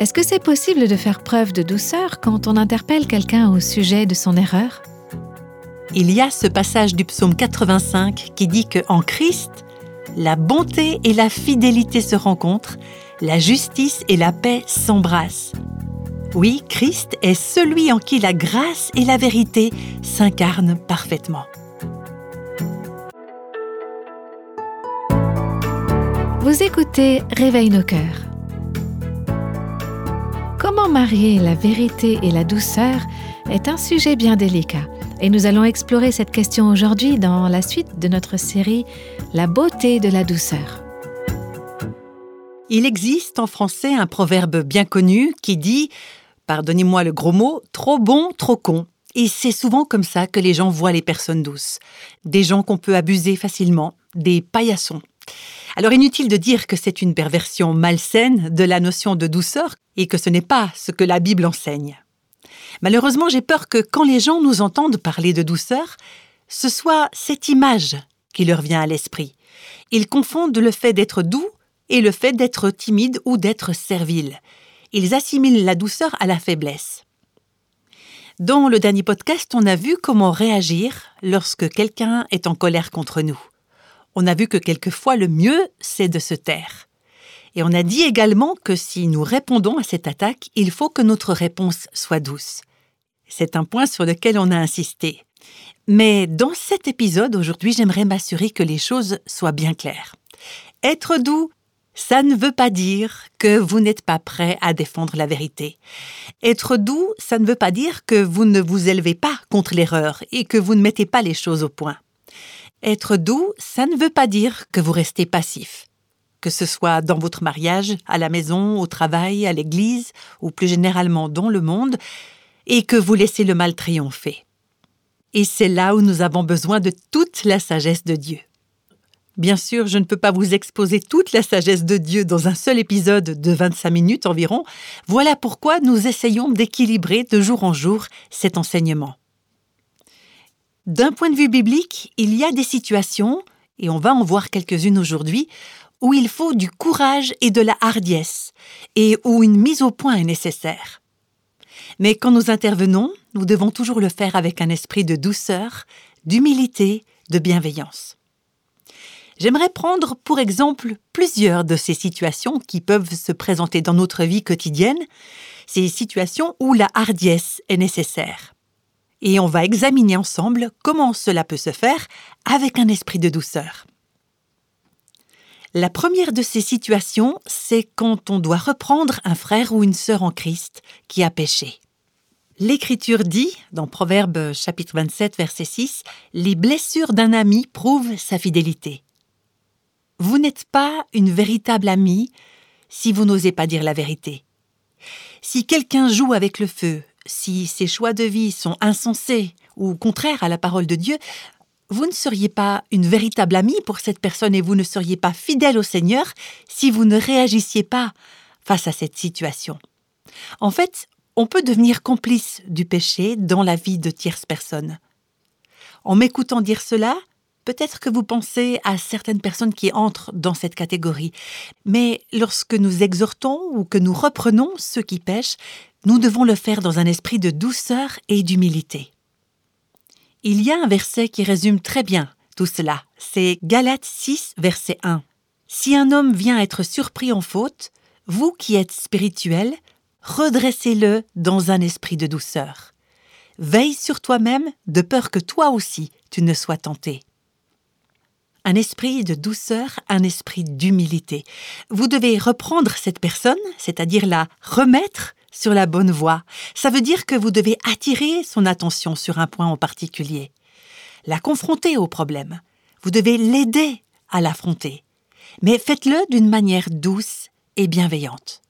Est-ce que c'est possible de faire preuve de douceur quand on interpelle quelqu'un au sujet de son erreur? Il y a ce passage du psaume 85 qui dit que en Christ, la bonté et la fidélité se rencontrent, la justice et la paix s'embrassent. Oui, Christ est celui en qui la grâce et la vérité s'incarnent parfaitement. Vous écoutez Réveille nos cœurs. Comment marier la vérité et la douceur est un sujet bien délicat. Et nous allons explorer cette question aujourd'hui dans la suite de notre série La beauté de la douceur. Il existe en français un proverbe bien connu qui dit, pardonnez-moi le gros mot, trop bon, trop con. Et c'est souvent comme ça que les gens voient les personnes douces. Des gens qu'on peut abuser facilement, des paillassons. Alors inutile de dire que c'est une perversion malsaine de la notion de douceur et que ce n'est pas ce que la Bible enseigne. Malheureusement, j'ai peur que quand les gens nous entendent parler de douceur, ce soit cette image qui leur vient à l'esprit. Ils confondent le fait d'être doux et le fait d'être timide ou d'être servile. Ils assimilent la douceur à la faiblesse. Dans le dernier podcast, on a vu comment réagir lorsque quelqu'un est en colère contre nous. On a vu que quelquefois le mieux, c'est de se taire. Et on a dit également que si nous répondons à cette attaque, il faut que notre réponse soit douce. C'est un point sur lequel on a insisté. Mais dans cet épisode, aujourd'hui, j'aimerais m'assurer que les choses soient bien claires. Être doux, ça ne veut pas dire que vous n'êtes pas prêt à défendre la vérité. Être doux, ça ne veut pas dire que vous ne vous élevez pas contre l'erreur et que vous ne mettez pas les choses au point. Être doux, ça ne veut pas dire que vous restez passif que ce soit dans votre mariage, à la maison, au travail, à l'église, ou plus généralement dans le monde, et que vous laissez le mal triompher. Et c'est là où nous avons besoin de toute la sagesse de Dieu. Bien sûr, je ne peux pas vous exposer toute la sagesse de Dieu dans un seul épisode de 25 minutes environ. Voilà pourquoi nous essayons d'équilibrer de jour en jour cet enseignement. D'un point de vue biblique, il y a des situations, et on va en voir quelques-unes aujourd'hui, où il faut du courage et de la hardiesse, et où une mise au point est nécessaire. Mais quand nous intervenons, nous devons toujours le faire avec un esprit de douceur, d'humilité, de bienveillance. J'aimerais prendre pour exemple plusieurs de ces situations qui peuvent se présenter dans notre vie quotidienne, ces situations où la hardiesse est nécessaire. Et on va examiner ensemble comment cela peut se faire avec un esprit de douceur. La première de ces situations, c'est quand on doit reprendre un frère ou une sœur en Christ qui a péché. L'Écriture dit, dans Proverbe chapitre 27, verset 6, Les blessures d'un ami prouvent sa fidélité. Vous n'êtes pas une véritable amie si vous n'osez pas dire la vérité. Si quelqu'un joue avec le feu, si ses choix de vie sont insensés ou contraires à la parole de Dieu, vous ne seriez pas une véritable amie pour cette personne et vous ne seriez pas fidèle au Seigneur si vous ne réagissiez pas face à cette situation. En fait, on peut devenir complice du péché dans la vie de tierces personnes. En m'écoutant dire cela, peut-être que vous pensez à certaines personnes qui entrent dans cette catégorie. Mais lorsque nous exhortons ou que nous reprenons ceux qui pêchent, nous devons le faire dans un esprit de douceur et d'humilité. Il y a un verset qui résume très bien tout cela. C'est Galates 6, verset 1. Si un homme vient être surpris en faute, vous qui êtes spirituel, redressez-le dans un esprit de douceur. Veille sur toi-même de peur que toi aussi tu ne sois tenté. Un esprit de douceur, un esprit d'humilité. Vous devez reprendre cette personne, c'est-à-dire la remettre sur la bonne voie. Ça veut dire que vous devez attirer son attention sur un point en particulier. La confronter au problème. Vous devez l'aider à l'affronter. Mais faites-le d'une manière douce et bienveillante.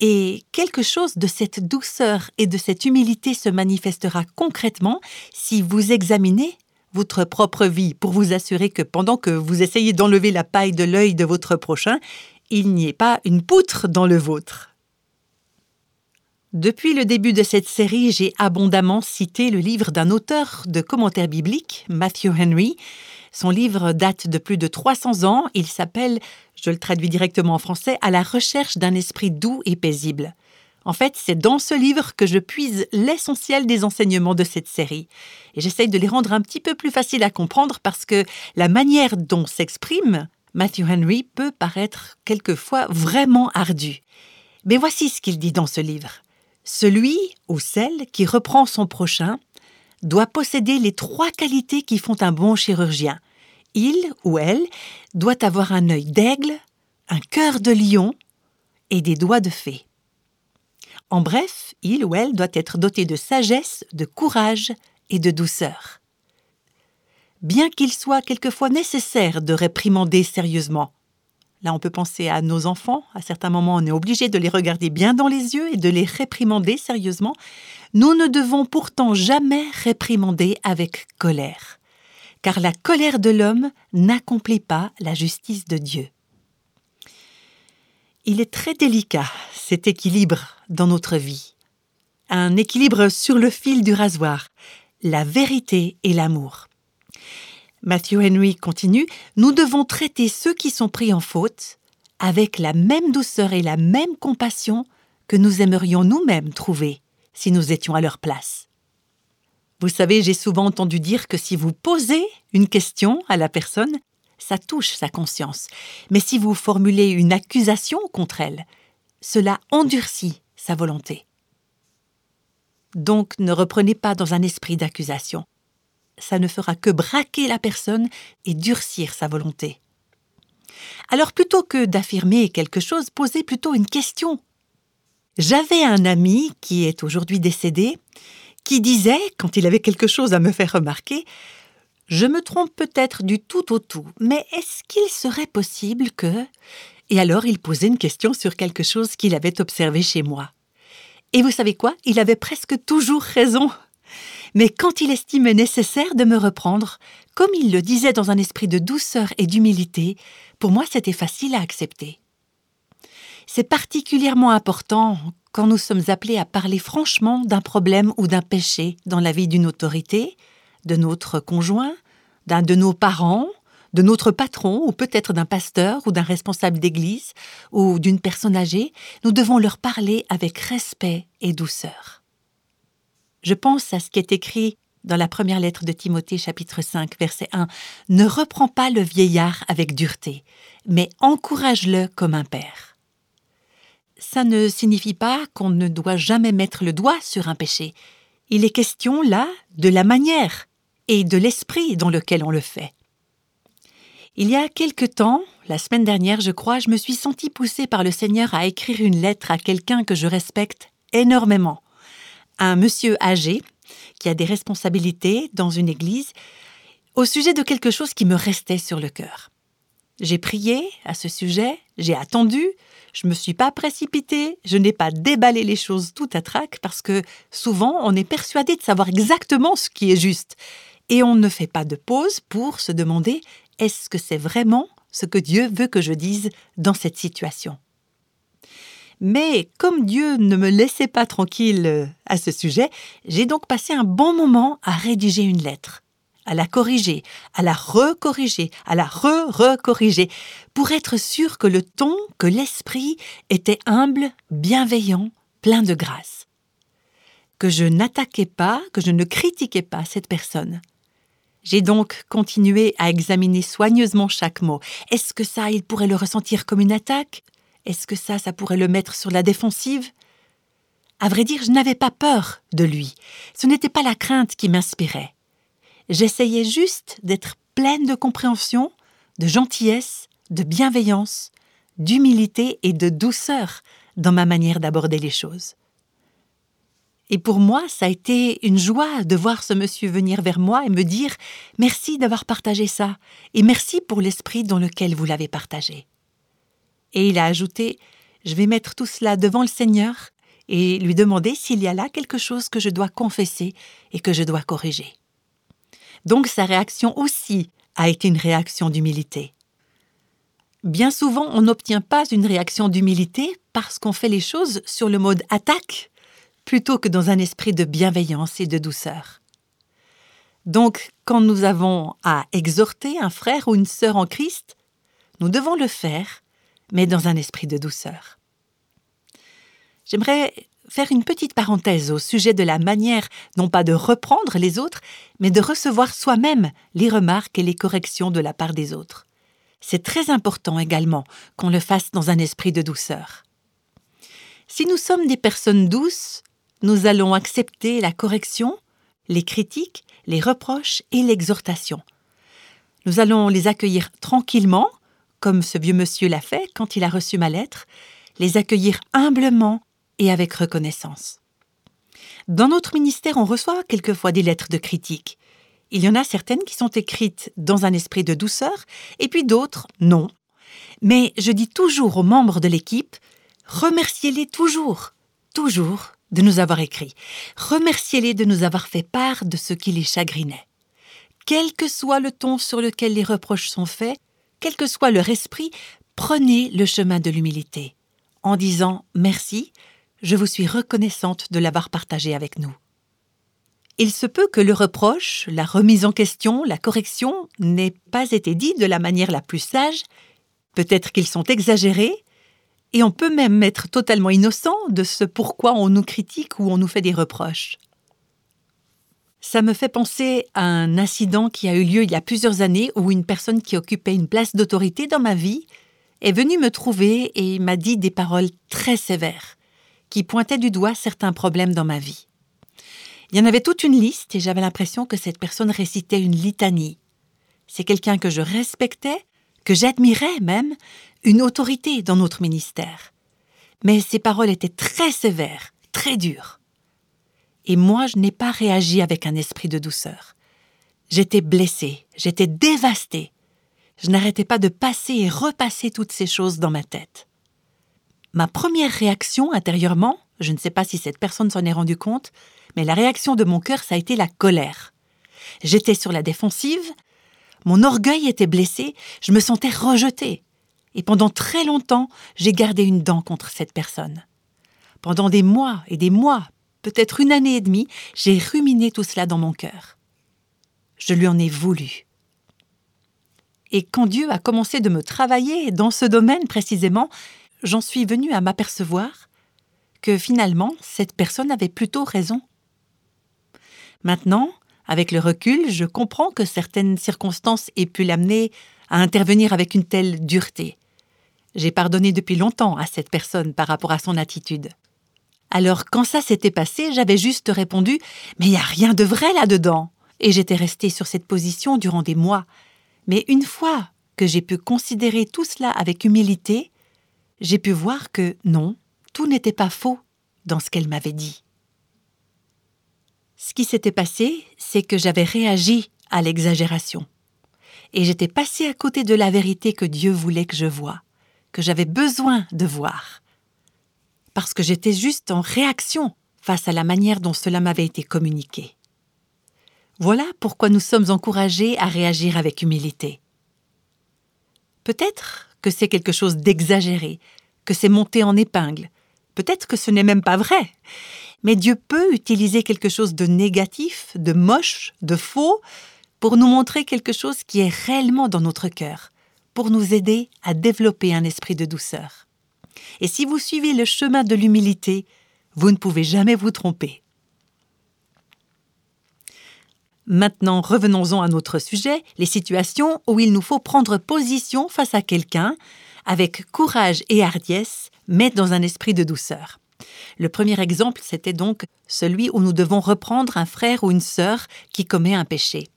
Et quelque chose de cette douceur et de cette humilité se manifestera concrètement si vous examinez votre propre vie pour vous assurer que pendant que vous essayez d'enlever la paille de l'œil de votre prochain, il n'y ait pas une poutre dans le vôtre. Depuis le début de cette série, j'ai abondamment cité le livre d'un auteur de commentaires bibliques, Matthew Henry. Son livre date de plus de 300 ans. Il s'appelle, je le traduis directement en français, À la recherche d'un esprit doux et paisible. En fait, c'est dans ce livre que je puise l'essentiel des enseignements de cette série. Et j'essaye de les rendre un petit peu plus faciles à comprendre parce que la manière dont s'exprime Matthew Henry peut paraître quelquefois vraiment ardue. Mais voici ce qu'il dit dans ce livre. Celui ou celle qui reprend son prochain doit posséder les trois qualités qui font un bon chirurgien. Il ou elle doit avoir un œil d'aigle, un cœur de lion et des doigts de fée. En bref, il ou elle doit être doté de sagesse, de courage et de douceur. Bien qu'il soit quelquefois nécessaire de réprimander sérieusement, Là, on peut penser à nos enfants. À certains moments, on est obligé de les regarder bien dans les yeux et de les réprimander sérieusement. Nous ne devons pourtant jamais réprimander avec colère, car la colère de l'homme n'accomplit pas la justice de Dieu. Il est très délicat, cet équilibre dans notre vie. Un équilibre sur le fil du rasoir, la vérité et l'amour. Matthew Henry continue, Nous devons traiter ceux qui sont pris en faute avec la même douceur et la même compassion que nous aimerions nous-mêmes trouver si nous étions à leur place. Vous savez, j'ai souvent entendu dire que si vous posez une question à la personne, ça touche sa conscience. Mais si vous formulez une accusation contre elle, cela endurcit sa volonté. Donc ne reprenez pas dans un esprit d'accusation ça ne fera que braquer la personne et durcir sa volonté. Alors plutôt que d'affirmer quelque chose, posez plutôt une question. J'avais un ami qui est aujourd'hui décédé, qui disait, quand il avait quelque chose à me faire remarquer, Je me trompe peut-être du tout au tout, mais est-ce qu'il serait possible que... Et alors il posait une question sur quelque chose qu'il avait observé chez moi. Et vous savez quoi? Il avait presque toujours raison mais quand il estimait nécessaire de me reprendre, comme il le disait dans un esprit de douceur et d'humilité, pour moi c'était facile à accepter. C'est particulièrement important quand nous sommes appelés à parler franchement d'un problème ou d'un péché dans la vie d'une autorité, de notre conjoint, d'un de nos parents, de notre patron ou peut-être d'un pasteur ou d'un responsable d'église ou d'une personne âgée, nous devons leur parler avec respect et douceur. Je pense à ce qui est écrit dans la première lettre de Timothée chapitre 5 verset 1. Ne reprends pas le vieillard avec dureté, mais encourage-le comme un père. Ça ne signifie pas qu'on ne doit jamais mettre le doigt sur un péché. Il est question là de la manière et de l'esprit dans lequel on le fait. Il y a quelque temps, la semaine dernière je crois, je me suis senti poussé par le Seigneur à écrire une lettre à quelqu'un que je respecte énormément un monsieur âgé qui a des responsabilités dans une église au sujet de quelque chose qui me restait sur le cœur. J'ai prié à ce sujet, j'ai attendu, je ne me suis pas précipitée, je n'ai pas déballé les choses tout à trac parce que souvent on est persuadé de savoir exactement ce qui est juste et on ne fait pas de pause pour se demander est-ce que c'est vraiment ce que Dieu veut que je dise dans cette situation? Mais comme Dieu ne me laissait pas tranquille euh, à ce sujet, j'ai donc passé un bon moment à rédiger une lettre, à la corriger, à la recorriger, à la re-recorriger, pour être sûr que le ton, que l'esprit était humble, bienveillant, plein de grâce. Que je n'attaquais pas, que je ne critiquais pas cette personne. J'ai donc continué à examiner soigneusement chaque mot. Est-ce que ça, il pourrait le ressentir comme une attaque? Est-ce que ça, ça pourrait le mettre sur la défensive? À vrai dire, je n'avais pas peur de lui. Ce n'était pas la crainte qui m'inspirait. J'essayais juste d'être pleine de compréhension, de gentillesse, de bienveillance, d'humilité et de douceur dans ma manière d'aborder les choses. Et pour moi, ça a été une joie de voir ce monsieur venir vers moi et me dire Merci d'avoir partagé ça, et merci pour l'esprit dans lequel vous l'avez partagé. Et il a ajouté Je vais mettre tout cela devant le Seigneur et lui demander s'il y a là quelque chose que je dois confesser et que je dois corriger. Donc sa réaction aussi a été une réaction d'humilité. Bien souvent, on n'obtient pas une réaction d'humilité parce qu'on fait les choses sur le mode attaque plutôt que dans un esprit de bienveillance et de douceur. Donc, quand nous avons à exhorter un frère ou une sœur en Christ, nous devons le faire, mais dans un esprit de douceur. J'aimerais faire une petite parenthèse au sujet de la manière non pas de reprendre les autres, mais de recevoir soi-même les remarques et les corrections de la part des autres. C'est très important également qu'on le fasse dans un esprit de douceur. Si nous sommes des personnes douces, nous allons accepter la correction, les critiques, les reproches et l'exhortation. Nous allons les accueillir tranquillement, comme ce vieux monsieur l'a fait quand il a reçu ma lettre, les accueillir humblement et avec reconnaissance. Dans notre ministère, on reçoit quelquefois des lettres de critique. Il y en a certaines qui sont écrites dans un esprit de douceur, et puis d'autres non. Mais je dis toujours aux membres de l'équipe, remerciez-les toujours, toujours de nous avoir écrit. Remerciez-les de nous avoir fait part de ce qui les chagrinait. Quel que soit le ton sur lequel les reproches sont faits, quel que soit leur esprit, prenez le chemin de l'humilité, en disant merci, je vous suis reconnaissante de l'avoir partagé avec nous. Il se peut que le reproche, la remise en question, la correction n'aient pas été dit de la manière la plus sage, peut-être qu'ils sont exagérés, et on peut même être totalement innocent de ce pourquoi on nous critique ou on nous fait des reproches. Ça me fait penser à un incident qui a eu lieu il y a plusieurs années où une personne qui occupait une place d'autorité dans ma vie est venue me trouver et m'a dit des paroles très sévères qui pointaient du doigt certains problèmes dans ma vie. Il y en avait toute une liste et j'avais l'impression que cette personne récitait une litanie. C'est quelqu'un que je respectais, que j'admirais même, une autorité dans notre ministère. Mais ses paroles étaient très sévères, très dures. Et moi, je n'ai pas réagi avec un esprit de douceur. J'étais blessée, j'étais dévastée. Je n'arrêtais pas de passer et repasser toutes ces choses dans ma tête. Ma première réaction intérieurement, je ne sais pas si cette personne s'en est rendue compte, mais la réaction de mon cœur, ça a été la colère. J'étais sur la défensive, mon orgueil était blessé, je me sentais rejetée. Et pendant très longtemps, j'ai gardé une dent contre cette personne. Pendant des mois et des mois, peut-être une année et demie, j'ai ruminé tout cela dans mon cœur. Je lui en ai voulu. Et quand Dieu a commencé de me travailler dans ce domaine précisément, j'en suis venu à m'apercevoir que finalement, cette personne avait plutôt raison. Maintenant, avec le recul, je comprends que certaines circonstances aient pu l'amener à intervenir avec une telle dureté. J'ai pardonné depuis longtemps à cette personne par rapport à son attitude. Alors quand ça s'était passé, j'avais juste répondu Mais il n'y a rien de vrai là-dedans. Et j'étais restée sur cette position durant des mois. Mais une fois que j'ai pu considérer tout cela avec humilité, j'ai pu voir que non, tout n'était pas faux dans ce qu'elle m'avait dit. Ce qui s'était passé, c'est que j'avais réagi à l'exagération. Et j'étais passé à côté de la vérité que Dieu voulait que je voie, que j'avais besoin de voir. Parce que j'étais juste en réaction face à la manière dont cela m'avait été communiqué. Voilà pourquoi nous sommes encouragés à réagir avec humilité. Peut-être que c'est quelque chose d'exagéré, que c'est monté en épingle. Peut-être que ce n'est même pas vrai. Mais Dieu peut utiliser quelque chose de négatif, de moche, de faux, pour nous montrer quelque chose qui est réellement dans notre cœur, pour nous aider à développer un esprit de douceur. Et si vous suivez le chemin de l'humilité, vous ne pouvez jamais vous tromper. Maintenant, revenons-en à notre sujet, les situations où il nous faut prendre position face à quelqu'un, avec courage et hardiesse, mais dans un esprit de douceur. Le premier exemple, c'était donc celui où nous devons reprendre un frère ou une sœur qui commet un péché.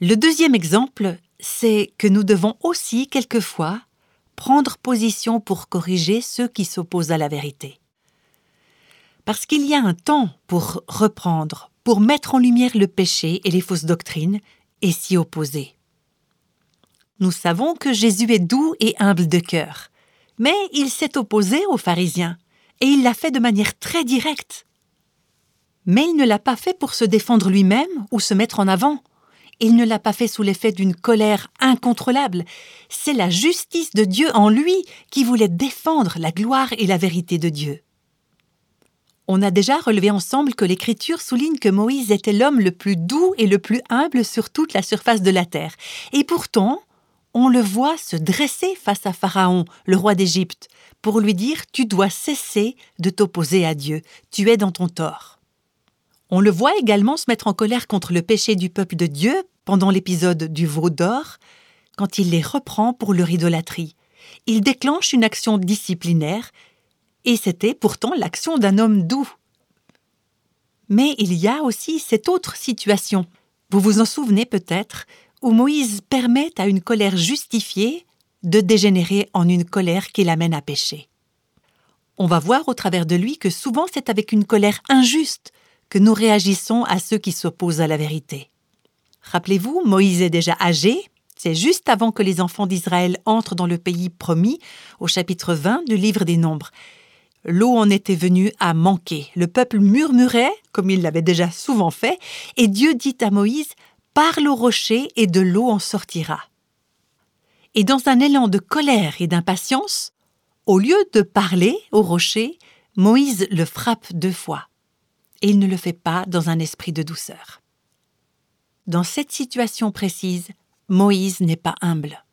Le deuxième exemple, c'est que nous devons aussi, quelquefois, prendre position pour corriger ceux qui s'opposent à la vérité. Parce qu'il y a un temps pour reprendre, pour mettre en lumière le péché et les fausses doctrines, et s'y opposer. Nous savons que Jésus est doux et humble de cœur, mais il s'est opposé aux pharisiens, et il l'a fait de manière très directe. Mais il ne l'a pas fait pour se défendre lui-même ou se mettre en avant. Il ne l'a pas fait sous l'effet d'une colère incontrôlable. C'est la justice de Dieu en lui qui voulait défendre la gloire et la vérité de Dieu. On a déjà relevé ensemble que l'Écriture souligne que Moïse était l'homme le plus doux et le plus humble sur toute la surface de la terre. Et pourtant, on le voit se dresser face à Pharaon, le roi d'Égypte, pour lui dire Tu dois cesser de t'opposer à Dieu, tu es dans ton tort. On le voit également se mettre en colère contre le péché du peuple de Dieu pendant l'épisode du veau d'or, quand il les reprend pour leur idolâtrie. Il déclenche une action disciplinaire, et c'était pourtant l'action d'un homme doux. Mais il y a aussi cette autre situation. Vous vous en souvenez peut-être, où Moïse permet à une colère justifiée de dégénérer en une colère qui l'amène à pécher. On va voir au travers de lui que souvent c'est avec une colère injuste que nous réagissons à ceux qui s'opposent à la vérité. Rappelez-vous, Moïse est déjà âgé, c'est juste avant que les enfants d'Israël entrent dans le pays promis, au chapitre 20 du livre des Nombres. L'eau en était venue à manquer. Le peuple murmurait, comme il l'avait déjà souvent fait, et Dieu dit à Moïse Parle au rocher et de l'eau en sortira. Et dans un élan de colère et d'impatience, au lieu de parler au rocher, Moïse le frappe deux fois. Et il ne le fait pas dans un esprit de douceur. Dans cette situation précise, Moïse n'est pas humble.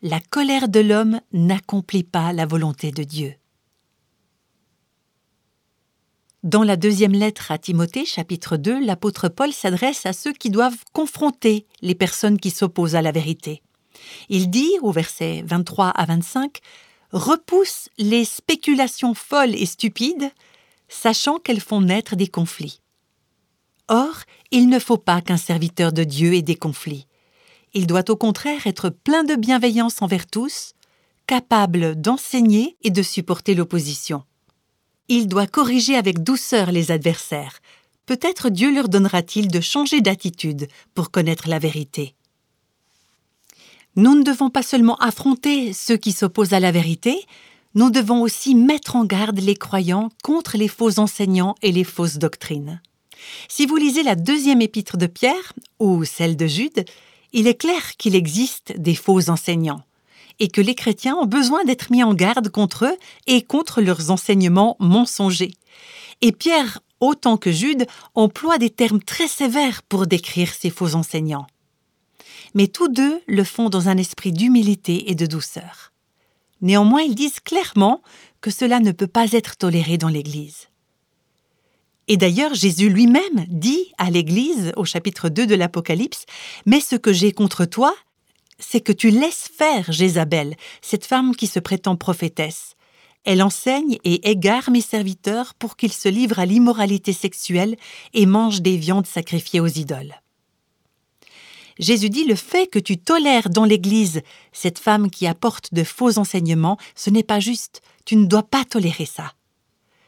La colère de l'homme n'accomplit pas la volonté de Dieu. Dans la deuxième lettre à Timothée, chapitre 2, l'apôtre Paul s'adresse à ceux qui doivent confronter les personnes qui s'opposent à la vérité. Il dit, au verset 23 à 25, Repousse les spéculations folles et stupides, sachant qu'elles font naître des conflits. Or, il ne faut pas qu'un serviteur de Dieu ait des conflits. Il doit au contraire être plein de bienveillance envers tous, capable d'enseigner et de supporter l'opposition. Il doit corriger avec douceur les adversaires. Peut-être Dieu leur donnera-t-il de changer d'attitude pour connaître la vérité. Nous ne devons pas seulement affronter ceux qui s'opposent à la vérité, nous devons aussi mettre en garde les croyants contre les faux enseignants et les fausses doctrines. Si vous lisez la deuxième épître de Pierre ou celle de Jude, il est clair qu'il existe des faux enseignants et que les chrétiens ont besoin d'être mis en garde contre eux et contre leurs enseignements mensongers. Et Pierre, autant que Jude, emploie des termes très sévères pour décrire ces faux enseignants. Mais tous deux le font dans un esprit d'humilité et de douceur. Néanmoins, ils disent clairement que cela ne peut pas être toléré dans l'Église. Et d'ailleurs, Jésus lui-même dit à l'Église, au chapitre 2 de l'Apocalypse, Mais ce que j'ai contre toi, c'est que tu laisses faire Jézabel, cette femme qui se prétend prophétesse. Elle enseigne et égare mes serviteurs pour qu'ils se livrent à l'immoralité sexuelle et mangent des viandes sacrifiées aux idoles. Jésus dit le fait que tu tolères dans l'Église cette femme qui apporte de faux enseignements, ce n'est pas juste. Tu ne dois pas tolérer ça.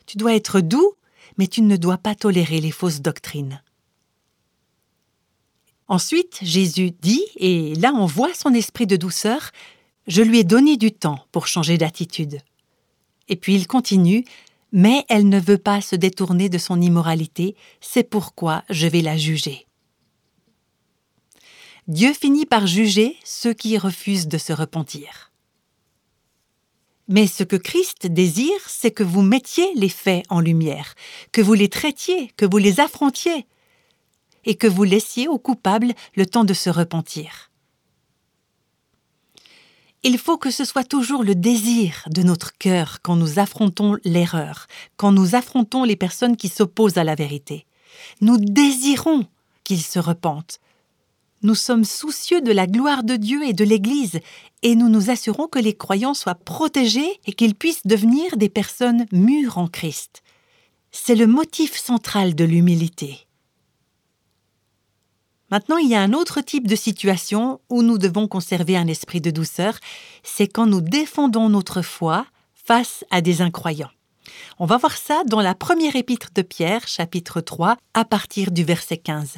Tu dois être doux, mais tu ne dois pas tolérer les fausses doctrines. Ensuite, Jésus dit, et là on voit son esprit de douceur, Je lui ai donné du temps pour changer d'attitude. Et puis il continue, Mais elle ne veut pas se détourner de son immoralité, c'est pourquoi je vais la juger. Dieu finit par juger ceux qui refusent de se repentir. Mais ce que Christ désire, c'est que vous mettiez les faits en lumière, que vous les traitiez, que vous les affrontiez, et que vous laissiez aux coupables le temps de se repentir. Il faut que ce soit toujours le désir de notre cœur quand nous affrontons l'erreur, quand nous affrontons les personnes qui s'opposent à la vérité. Nous désirons qu'ils se repentent. Nous sommes soucieux de la gloire de Dieu et de l'Église, et nous nous assurons que les croyants soient protégés et qu'ils puissent devenir des personnes mûres en Christ. C'est le motif central de l'humilité. Maintenant, il y a un autre type de situation où nous devons conserver un esprit de douceur, c'est quand nous défendons notre foi face à des incroyants. On va voir ça dans la première épître de Pierre, chapitre 3, à partir du verset 15.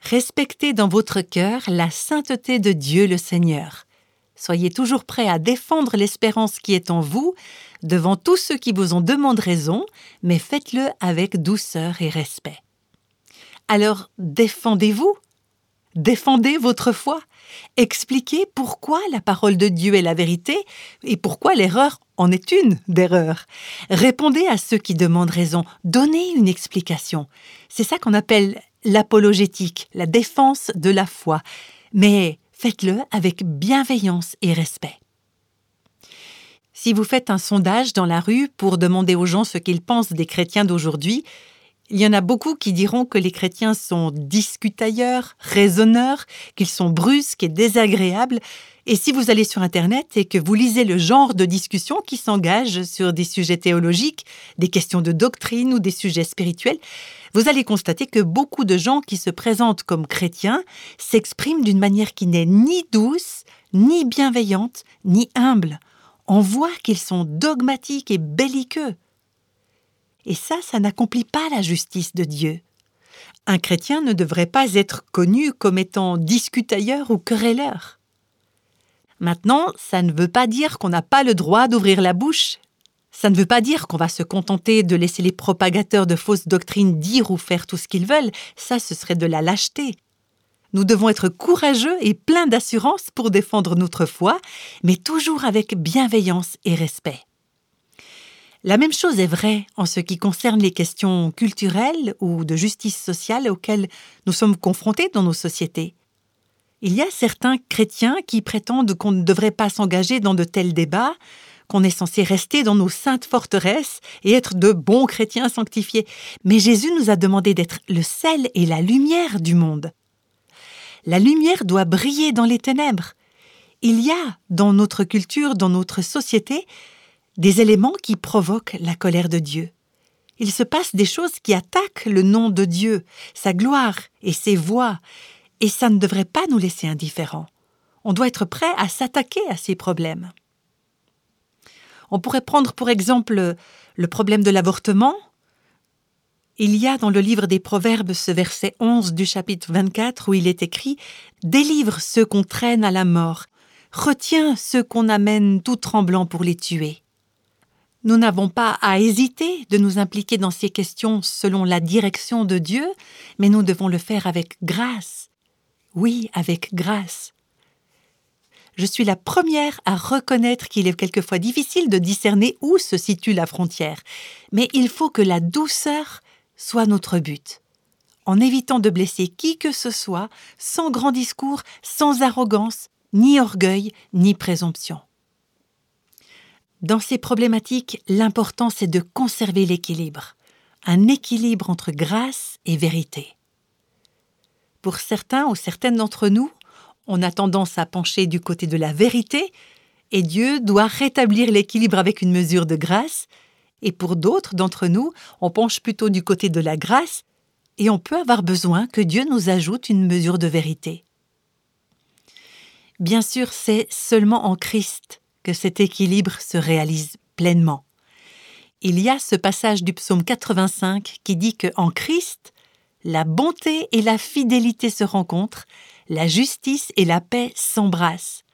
Respectez dans votre cœur la sainteté de Dieu le Seigneur. Soyez toujours prêts à défendre l'espérance qui est en vous devant tous ceux qui vous en demandent raison, mais faites-le avec douceur et respect. Alors défendez-vous Défendez votre foi. expliquer pourquoi la parole de Dieu est la vérité et pourquoi l'erreur en est une d'erreur. Répondez à ceux qui demandent raison, donnez une explication. C'est ça qu'on appelle l'apologétique, la défense de la foi. Mais faites-le avec bienveillance et respect. Si vous faites un sondage dans la rue pour demander aux gens ce qu'ils pensent des chrétiens d'aujourd'hui, il y en a beaucoup qui diront que les chrétiens sont discutailleurs, raisonneurs, qu'ils sont brusques et désagréables. Et si vous allez sur Internet et que vous lisez le genre de discussion qui s'engage sur des sujets théologiques, des questions de doctrine ou des sujets spirituels, vous allez constater que beaucoup de gens qui se présentent comme chrétiens s'expriment d'une manière qui n'est ni douce, ni bienveillante, ni humble. On voit qu'ils sont dogmatiques et belliqueux. Et ça, ça n'accomplit pas la justice de Dieu. Un chrétien ne devrait pas être connu comme étant discutailleur ou querelleur. Maintenant, ça ne veut pas dire qu'on n'a pas le droit d'ouvrir la bouche. Ça ne veut pas dire qu'on va se contenter de laisser les propagateurs de fausses doctrines dire ou faire tout ce qu'ils veulent. Ça, ce serait de la lâcheté. Nous devons être courageux et pleins d'assurance pour défendre notre foi, mais toujours avec bienveillance et respect. La même chose est vraie en ce qui concerne les questions culturelles ou de justice sociale auxquelles nous sommes confrontés dans nos sociétés. Il y a certains chrétiens qui prétendent qu'on ne devrait pas s'engager dans de tels débats, qu'on est censé rester dans nos saintes forteresses et être de bons chrétiens sanctifiés. Mais Jésus nous a demandé d'être le sel et la lumière du monde. La lumière doit briller dans les ténèbres. Il y a, dans notre culture, dans notre société, des éléments qui provoquent la colère de Dieu. Il se passe des choses qui attaquent le nom de Dieu, sa gloire et ses voix, et ça ne devrait pas nous laisser indifférents. On doit être prêt à s'attaquer à ces problèmes. On pourrait prendre pour exemple le problème de l'avortement. Il y a dans le livre des Proverbes ce verset 11 du chapitre 24 où il est écrit Délivre ceux qu'on traîne à la mort, retiens ceux qu'on amène tout tremblant pour les tuer. Nous n'avons pas à hésiter de nous impliquer dans ces questions selon la direction de Dieu, mais nous devons le faire avec grâce. Oui, avec grâce. Je suis la première à reconnaître qu'il est quelquefois difficile de discerner où se situe la frontière, mais il faut que la douceur soit notre but. En évitant de blesser qui que ce soit, sans grand discours, sans arrogance, ni orgueil, ni présomption. Dans ces problématiques, l'important c'est de conserver l'équilibre, un équilibre entre grâce et vérité. Pour certains ou certaines d'entre nous, on a tendance à pencher du côté de la vérité, et Dieu doit rétablir l'équilibre avec une mesure de grâce, et pour d'autres d'entre nous, on penche plutôt du côté de la grâce, et on peut avoir besoin que Dieu nous ajoute une mesure de vérité. Bien sûr, c'est seulement en Christ que cet équilibre se réalise pleinement. Il y a ce passage du psaume 85 qui dit que en Christ, la bonté et la fidélité se rencontrent, la justice et la paix s'embrassent.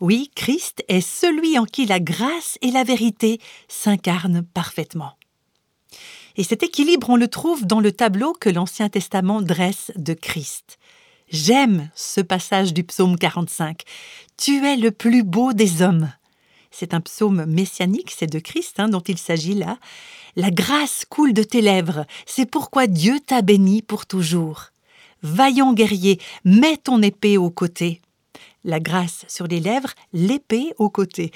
Oui, Christ est celui en qui la grâce et la vérité s'incarnent parfaitement. Et cet équilibre, on le trouve dans le tableau que l'Ancien Testament dresse de Christ. J'aime ce passage du psaume 45. Tu es le plus beau des hommes. C'est un psaume messianique, c'est de Christ hein, dont il s'agit là. La grâce coule de tes lèvres, c'est pourquoi Dieu t'a béni pour toujours. Vaillant guerrier, mets ton épée au côté. La grâce sur les lèvres, l'épée au côté.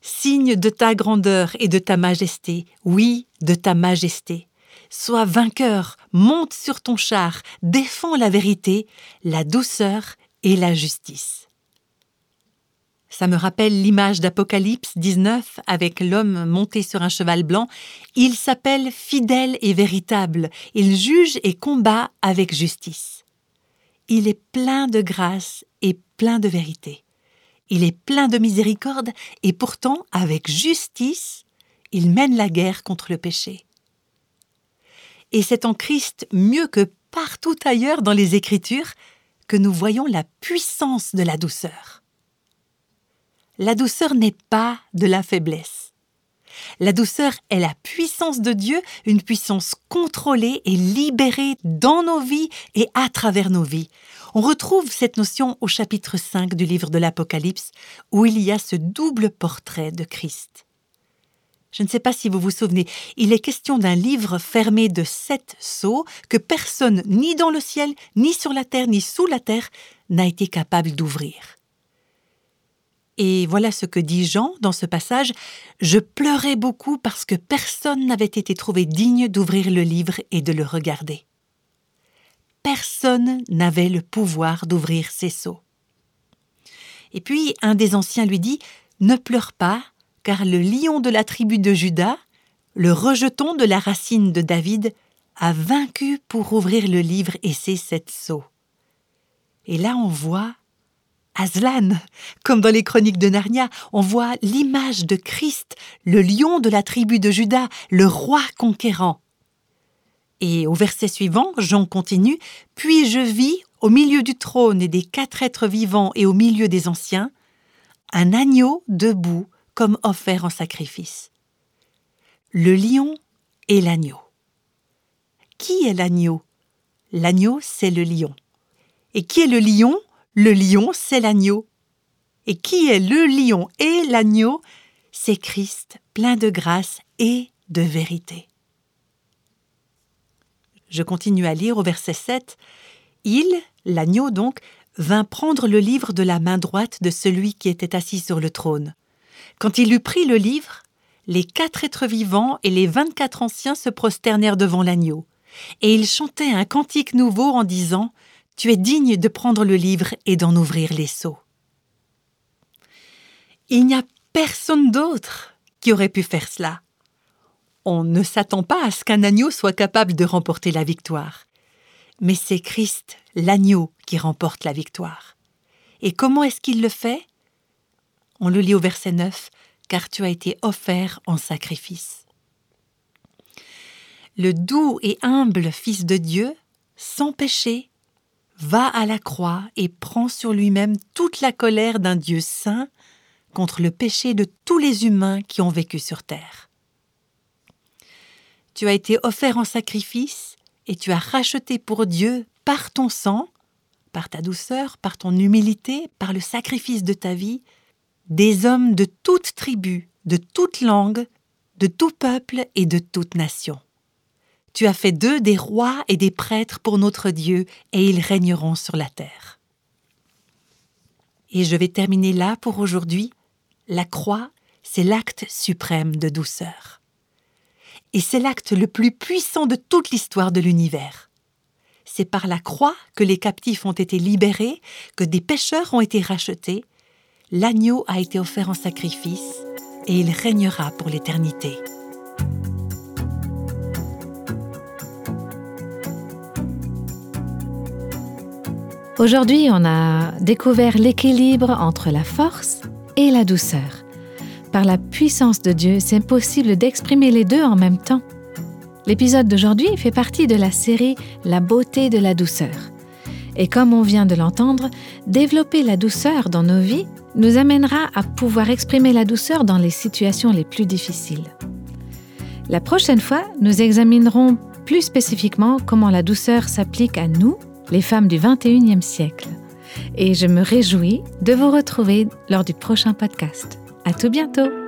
Signe de ta grandeur et de ta majesté, oui, de ta majesté. Sois vainqueur, monte sur ton char, défends la vérité, la douceur et la justice. Ça me rappelle l'image d'Apocalypse 19 avec l'homme monté sur un cheval blanc. Il s'appelle fidèle et véritable. Il juge et combat avec justice. Il est plein de grâce et plein de vérité. Il est plein de miséricorde et pourtant, avec justice, il mène la guerre contre le péché et c'est en Christ mieux que partout ailleurs dans les Écritures que nous voyons la puissance de la douceur. La douceur n'est pas de la faiblesse. La douceur est la puissance de Dieu, une puissance contrôlée et libérée dans nos vies et à travers nos vies. On retrouve cette notion au chapitre 5 du livre de l'Apocalypse, où il y a ce double portrait de Christ. Je ne sais pas si vous vous souvenez, il est question d'un livre fermé de sept sceaux que personne, ni dans le ciel, ni sur la terre, ni sous la terre, n'a été capable d'ouvrir. Et voilà ce que dit Jean dans ce passage. Je pleurais beaucoup parce que personne n'avait été trouvé digne d'ouvrir le livre et de le regarder. Personne n'avait le pouvoir d'ouvrir ces sceaux. Et puis un des anciens lui dit Ne pleure pas, car le lion de la tribu de Judas, le rejeton de la racine de David, a vaincu pour ouvrir le livre et ses sept sceaux. Et là on voit Aslan, comme dans les chroniques de Narnia, on voit l'image de Christ, le lion de la tribu de Judas, le roi conquérant. Et au verset suivant, Jean continue Puis je vis, au milieu du trône et des quatre êtres vivants et au milieu des anciens, un agneau debout comme offert en sacrifice. Le lion et l'agneau. Qui est l'agneau? L'agneau, c'est le lion. Et qui est le lion? Le lion, c'est l'agneau. Et qui est le lion et l'agneau? C'est Christ, plein de grâce et de vérité. Je continue à lire au verset 7. Il, l'agneau donc, vint prendre le livre de la main droite de celui qui était assis sur le trône. Quand il eut pris le livre, les quatre êtres vivants et les vingt-quatre anciens se prosternèrent devant l'agneau, et ils chantaient un cantique nouveau en disant tu es digne de prendre le livre et d'en ouvrir les sceaux. Il n'y a personne d'autre qui aurait pu faire cela. On ne s'attend pas à ce qu'un agneau soit capable de remporter la victoire. Mais c'est Christ, l'agneau, qui remporte la victoire. Et comment est-ce qu'il le fait? On le lit au verset 9, car tu as été offert en sacrifice. Le doux et humble Fils de Dieu, sans péché, va à la croix et prend sur lui-même toute la colère d'un Dieu saint contre le péché de tous les humains qui ont vécu sur terre. Tu as été offert en sacrifice et tu as racheté pour Dieu par ton sang, par ta douceur, par ton humilité, par le sacrifice de ta vie, des hommes de toute tribu, de toute langue, de tout peuple et de toute nation. Tu as fait d'eux des rois et des prêtres pour notre Dieu, et ils régneront sur la terre. Et je vais terminer là pour aujourd'hui. La croix, c'est l'acte suprême de douceur. Et c'est l'acte le plus puissant de toute l'histoire de l'univers. C'est par la croix que les captifs ont été libérés, que des pécheurs ont été rachetés. L'agneau a été offert en sacrifice, et il régnera pour l'éternité. Aujourd'hui, on a découvert l'équilibre entre la force et la douceur. Par la puissance de Dieu, c'est possible d'exprimer les deux en même temps. L'épisode d'aujourd'hui fait partie de la série La beauté de la douceur. Et comme on vient de l'entendre, développer la douceur dans nos vies nous amènera à pouvoir exprimer la douceur dans les situations les plus difficiles. La prochaine fois, nous examinerons plus spécifiquement comment la douceur s'applique à nous les femmes du 21e siècle. Et je me réjouis de vous retrouver lors du prochain podcast. À tout bientôt!